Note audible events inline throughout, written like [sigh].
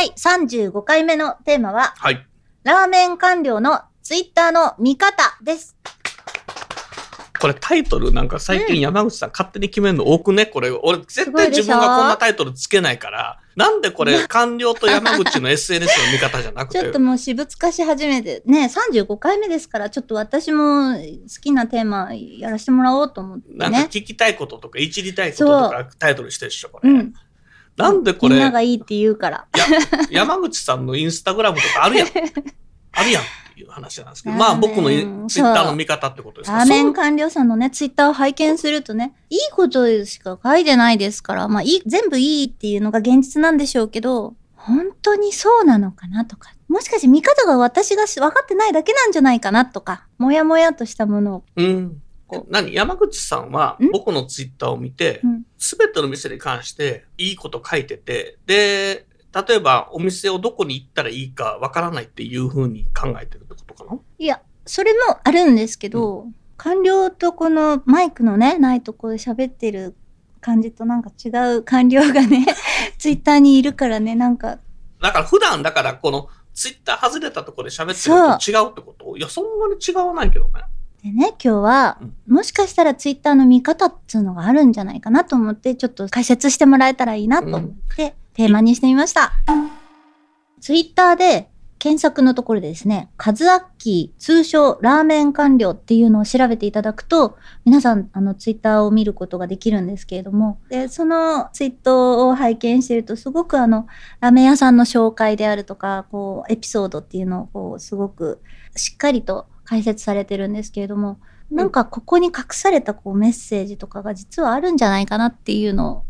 第35回目のテーマははい。ラーメン官僚のツイッターの見方です。これタイトルなんか最近山口さん勝手に決めるの多くね？これ俺絶対自分がこんなタイトルつけないからなんでこれ [laughs] 官僚と山口の SNS の見方じゃなくちょってともう私物化し始めて、ね、35回目ですから、ちょっと私も好きなテーマやらせてもらおうと思ってなんかね。聞きたいこととかいじりたいこととかタイトルしてるでしょこれ、うん。なんでこれみんながいいって言うから。や山口さんのインスタグラムとかあるやん。[laughs] あるやんっていう話なんですけど、まあ僕のツイッターの見方ってことですかラーメン官僚さんのね、ツイッターを拝見するとね、いいことしか書いてないですから、まあいい、全部いいっていうのが現実なんでしょうけど、本当にそうなのかなとか、もしかして見方が私がし分かってないだけなんじゃないかなとか、もやもやとしたものを。うん。こう何？山口さんはん？僕のツイッターを見てうん、すべ、ての店に関していいこと書いてて、で、例えばお店をどこに行ったらいいかわからないっていうふうに考えてるってことかな？いや、それもあるんですけど、官僚とこのマイクのね、ないとこで喋ってる感じとなんか違う官僚がね、[laughs] ツイッターにいるからね、なんか、だから普段だからこのツイッター外れたところで喋ってるのと違うってこと？いや、そんなに違わないけどね。でね、今日はうん、もしかしたらツイッターの見方っていうのがあるんじゃないかなと思って、ちょっと解説してもらえたらいいなと思って、テーマにしてみました。ツイッターで検索のところでですね、カズアッキー、通称ラーメン官僚っていうのを調べていただくと、皆さん、あの、ツイッターを見ることができるんですけれども、で、そのツイートを拝見していると、すごくあの、ラーメン屋さんの紹介であるとか、こう、エピソードっていうのを、こう、すごくしっかりと解説されてるんですけれども、なんかここに隠されたこうメッセージとかが実はあるんじゃないかなっていうのを。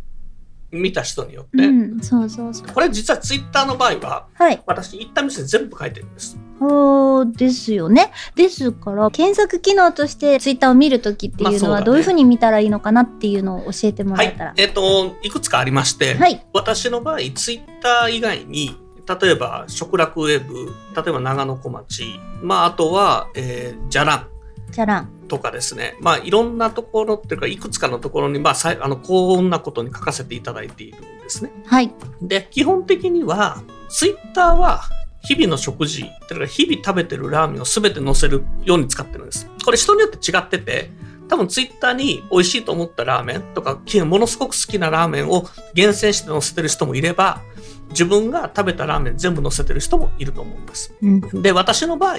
見た人によって。うん、そうそうそう。これ実はツイッターの場合は、はい。私行った店全部書いてるんです。そうですよね。ですから、検索機能としてツイッターを見るときっていうのはどういうふうに見たらいいのかなっていうのを教えてもはいらえたら。。えっ、と、いくつかありまして、はい。私の場合、ツイッター以外に、例えば、食楽ウェブ、例えば長野小町、まあ、あとは、えー、じゃらんじゃらん。とかですね、まあ、いろんなところっていうか、いくつかのところに、まあ、さいあの、こんなことに書かせていただいているんですね。はい。で、基本的には、ツイッターは、日々の食事、だから日々食べてるラーメンを全て載せるように使ってるんです。これ人によって違ってて、多分ツイッターに美味しいと思ったラーメンとか、きものすごく好きなラーメンを厳選して載せてる人もいれば、自分が食べたラーメン全部載せてる人もいると思うんです。うん。で、私の場合、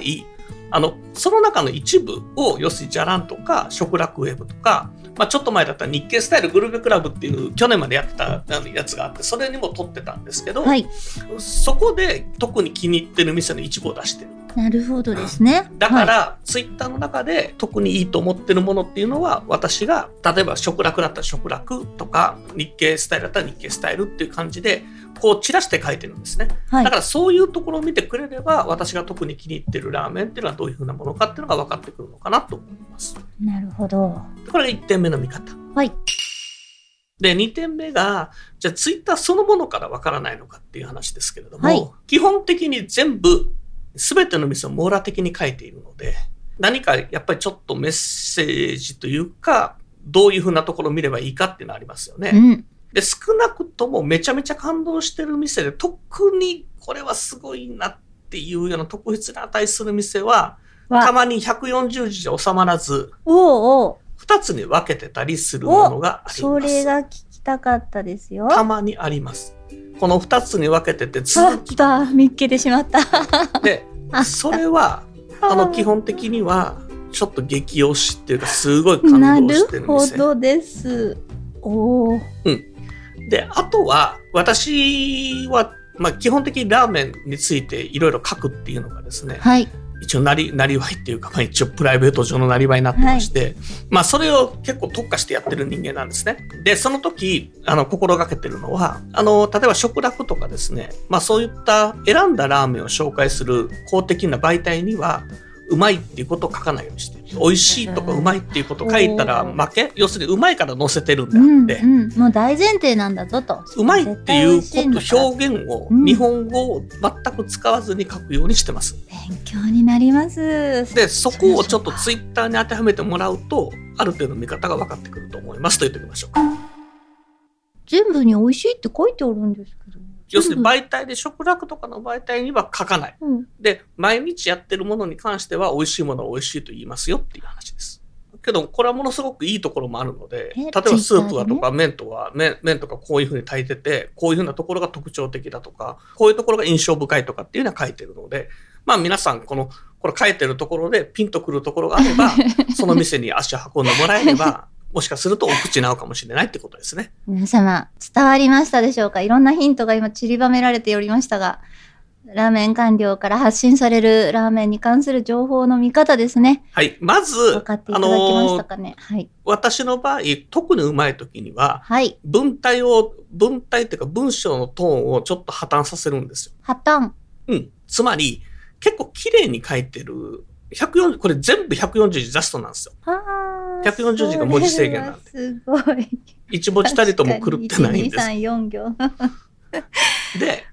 あの、その中の一部を、要するにじゃらんとか、食楽ウェブとか、まあちょっと前だったら日経スタイルグルメクラブっていう去年までやってたやつがあって、それにも撮ってたんですけど、はい。そこで特に気に入ってる店の一部を出してる。なるほどですね。だから、はツイッターの中で特にいいと思ってるものっていうのは、私が、例えば食楽だったら食楽とか、日経スタイルだったら日経スタイルっていう感じで、こう散らして書いてるんですね。い。はいだからそういうところを見てくれれば、私が特に気に入ってるラーメンっていうのはどういうふうなものかっていうのが分かってくるのかなと思います。なるほど。これが1点目の見方。はい。で、2点目が、じゃあツイッターそのものから分からないのかっていう話ですけれども、はい基本的に全部、すべての店を網羅的に書いているので、何かやっぱりちょっとメッセージというか、どういうふうなところを見ればいいかっていうのはありますよね。うん。で、少なくともめちゃめちゃ感動してる店で、特にこれはすごいなっていうような特筆に値する店は、たわ、まに140字じゃ収まらず、おうおう。2つに分けてたりするものがあります。それが聞きたかったですよ。たまにあります。この2つに分けててあ続きった。見っけてしまった。で、あそれは、あの、基本的には、ちょっと激推しっていうか、すごいな感動るしてる店。ほどです。おお。で、あとは、私は、まあ、基本的にラーメンについていろいろ書くっていうのがですね、はい。一応なり、なりわいっていうか、まあ一応プライベート上のなりわいになってまして、まあそれを結構特化してやってる人間なんですね。で、その時、あの、心がけてるのは、あの、例えば食楽とかですね、まあそういった選んだラーメンを紹介する公的な媒体には、うまいっていうことを書かないようにしてる。美味しいとかうまいっていうことを書いたら負け？要するにうまいから載せてるんであうん、って、うん。もう大前提なんだぞと。うまいっていうこと、表現。現を、うん日本語を全く使わずに書くようにしてます。勉強になります。で、そこをちょっとツイイッターに当てはめてもらうと、ある程度見方が分かってくると思いますと言っておきましょうか。全部に美味しいって書いてあるんですけど。要するに媒体で食楽とかの媒体には書かない。うん。で、毎日やってるものに関しては美味しいものは美味しいと言いますよっていう話です。けど、これはものすごくいいところもあるので、え例えばスープが Twitter でねとか麺とか、麺麺とかこういうふうに炊いてて、こういうふうなところが特徴的だとか、こういうところが印象深いとかっていうのは書いてるので、まあ皆さん、この、これ書いてるところでピンとくるところがあれば、[laughs] その店に足を運んでもらえれば、もしかするとお口に合うかもしれないってことですね。皆様、伝わりましたでしょうか？いろんなヒントが今散りばめられておりましたが、ラーメン官僚から発信されるラーメンに関する情報の見方ですね。はい。まず、分かっていただけましたあのかね？はい。私の場合、特にうまい時には、はい。文体を、文体っていうか文章のトーンをちょっと破綻させるんですよ。破綻。うん。つまり、結構綺麗に書いてる、140、これ全部140字ジャストなんですよ。あー140字が文字制限なんで [laughs] すごい。一文字たりとも狂ってないんです。[laughs] 1、2、3、4行。で、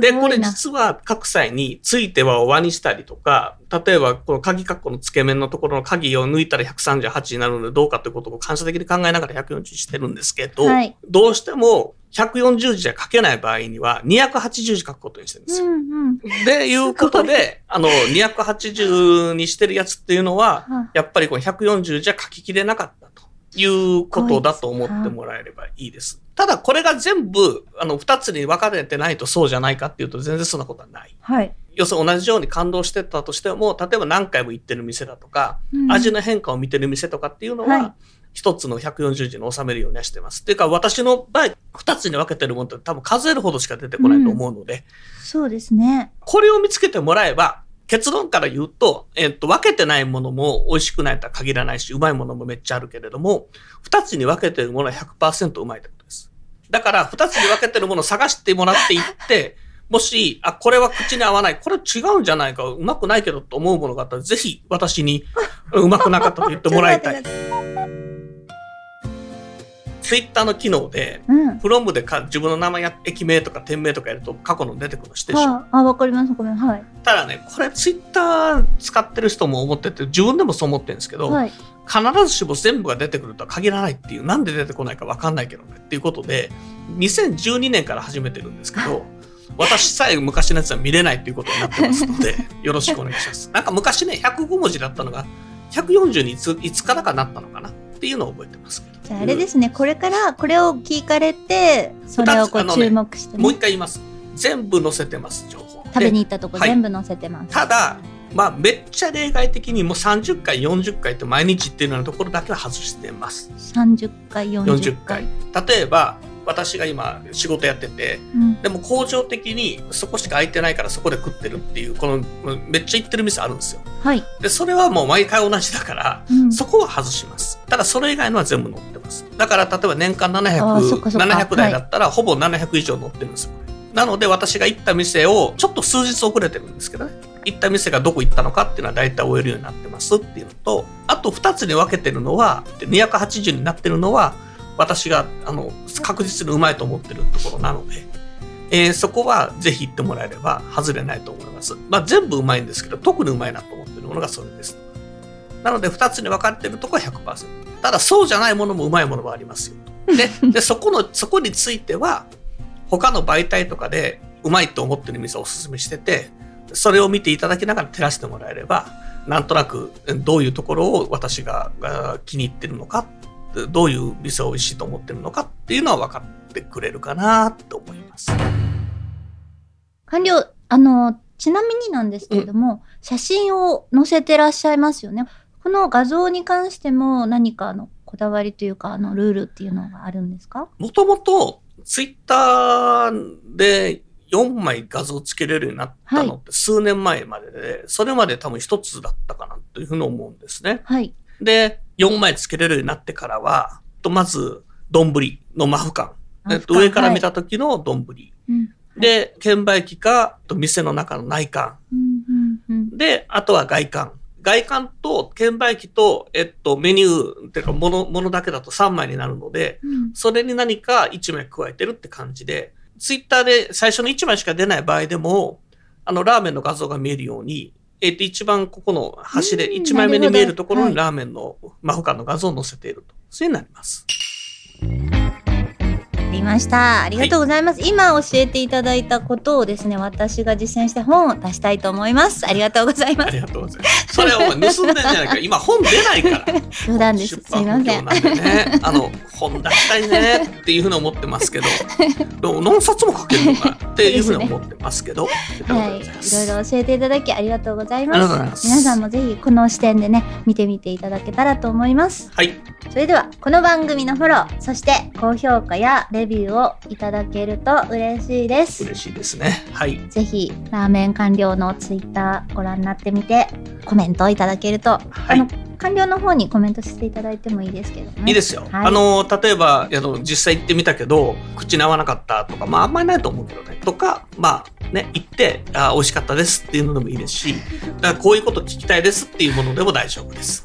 で、な。これ実は書く際に、ついては和にしたりとか、例えばこの鍵括弧の付け面のところの鍵を抜いたら138になるのでどうかということを感謝的に考えながら140字してるんですけど、はいどうしても140字じゃ書けない場合には280字書くことにしてるんですよ。うんうん。で、いうことで、あの、280にしてるやつっていうのは、はやっぱりこの140じゃ書ききれなかったということだと思ってもらえればいいです。ただ、これが全部、あの、二つに分かれてないとそうじゃないかっていうと全然そんなことはない。はい。要するに同じように感動してたとしても、例えば何回も行ってる店だとか、うん味の変化を見てる店とかっていうのは、はい一つの140字に収めるようにはしてます。っていうか、私の場合、二つに分けてるものって多分数えるほどしか出てこないと思うので、そうですね。これを見つけてもらえば、結論から言うと、えっと、分けてないものも美味しくないとは限らないし、うまいものもめっちゃあるけれども、二つに分けてるものは100%うまいってことです。だから、二つに分けてるものを探してもらっていって、[laughs] もし、あ、これは口に合わない、これ違うんじゃないか、うまくないけどと思うものがあったら、ぜひ私にうまくなかったと言ってもらいたい。[laughs] ツイッターの機能で、うん。フロムでか自分の名前や駅名とか店名とかやると過去の出てくるの知ってしょ？はあ、あわかります。ごめん。はい。ただね、これツイッター使ってる人も思ってて、自分でもそう思ってるんですけど、はい。必ずしも全部が出てくるとは限らないっていう、なんで出てこないかわかんないけどねっていうことで、2012年から始めてるんですけど、[laughs] 私さえ昔のやつは見れないっていうことになってますので、[laughs] よろしくお願いします。なんか昔ね、105文字だったのが、140にいついつからかなったのかな？っていうのを覚えてますけど。じゃああれですね、これからこれを聞かれて、それをこう注目してね、もう一回言います。全部載せてます、情報。食べでに行ったとこはい全部載せてます。ただ、まあ、めっちゃ例外的にもう30回、40回って毎日っていうようなところだけは外してます。30回、40 40回。回。例えば、私が今仕事やってて、うん。でも恒常的にそこしか空いてないからそこで食ってるっていう、このめっちゃ行ってる店あるんですよ。はい。で、それはもう毎回同じだから、うんそこは外します。ただそれ以外のは全部載ってます。だから例えば年間あーそっか700、そっか700台だったらほぼ700以上載ってるんですよ。なので私が行った店をちょっと数日遅れてるんですけどね。行った店がどこ行ったのかっていうのは大体終えるようになってますっていうのと、あと2つに分けてるのは、で280になってるのは、私があの確実にうまいと思ってるところなので、えーそこはぜひ行ってもらえれば外れないと思います。まあ全部うまいんですけど、特にうまいなと思ってるものがそれです。なので2つに分かれてるところは100%。ただそうじゃないものもうまいものはありますよと。で、[laughs] でそこの、そこについては、他の媒体とかでうまいと思ってる店をおすすめしてて、それを見ていただきながら照らしてもらえれば、なんとなくどういうところを私がが気に入ってるのか、どういう店を美味しいと思ってるのかっていうのは分かってくれるかなと思います。完了、あの、ちなみになんですけれども、写真を載せてらっしゃいますよね。この画像に関しても何かのこだわりというか、あの、ルールっていうのがあるんですか？もともとツイッターで4枚画像つけれるようになったのって数年前までで、それまで多分一つだったかなというふうに思うんですね。はい。で、4枚つけれるようになってからは、とまず、丼のマフ感。上から見た時の丼。うん。で、券売機か、と店の中の内観。うんうんうん。で、あとは外観。外観と券売機と、えっと、メニュー、っていうか、もの、ものだけだと3枚になるので、うんそれに何か1枚加えてるって感じで、ツイッターで最初の1枚しか出ない場合でも、あの、ラーメンの画像が見えるように、えっと、一番ここの端でうん1枚目に見えるところにラーメンのマフカンの画像を載せていると。そういうになります。ありました。ありがとうございます。今教えていただいたことをですね、私が実践して本を出したいと思います。ありがとうございます。ありがとうございます。それを盗んでんじゃないか。[laughs] 今本出ないから。冗談です。出すいません。あの、本出したいねっていうふうに思ってますけど、でも何冊も書けるのかなっていうふうに思ってますけど、はい、いろいろ教えていただきありがとうございます。ありがとうございます皆さんもぜひこの視点でね、見てみていただけたらと思います。はい。それでは、この番組のフォロー、そして高評価やレビューをいただけると嬉しいです。嬉しいですね。はい。ぜひ、ラーメン官僚のツイッターご覧になってみて、コメントをいただけると、はいあの、官僚の方にコメントしていただいてもいいですけどね。いいですよ。はいあの、例えば、あの、実際行ってみたけど、口に合わなかったとか、まあ、あんまりないと思うけどね。とか、まあ、ね、行って、あ美味しかったですっていうのでもいいですし、だからこういうこと聞きたいですっていうものでも大丈夫です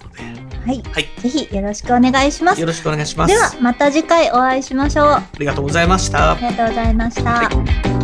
はい。はい。ぜひよろしくお願いしますよ。ろしくお願いします。では、また次回お会いしましょう。あありがとうございました。りがとうございました。はい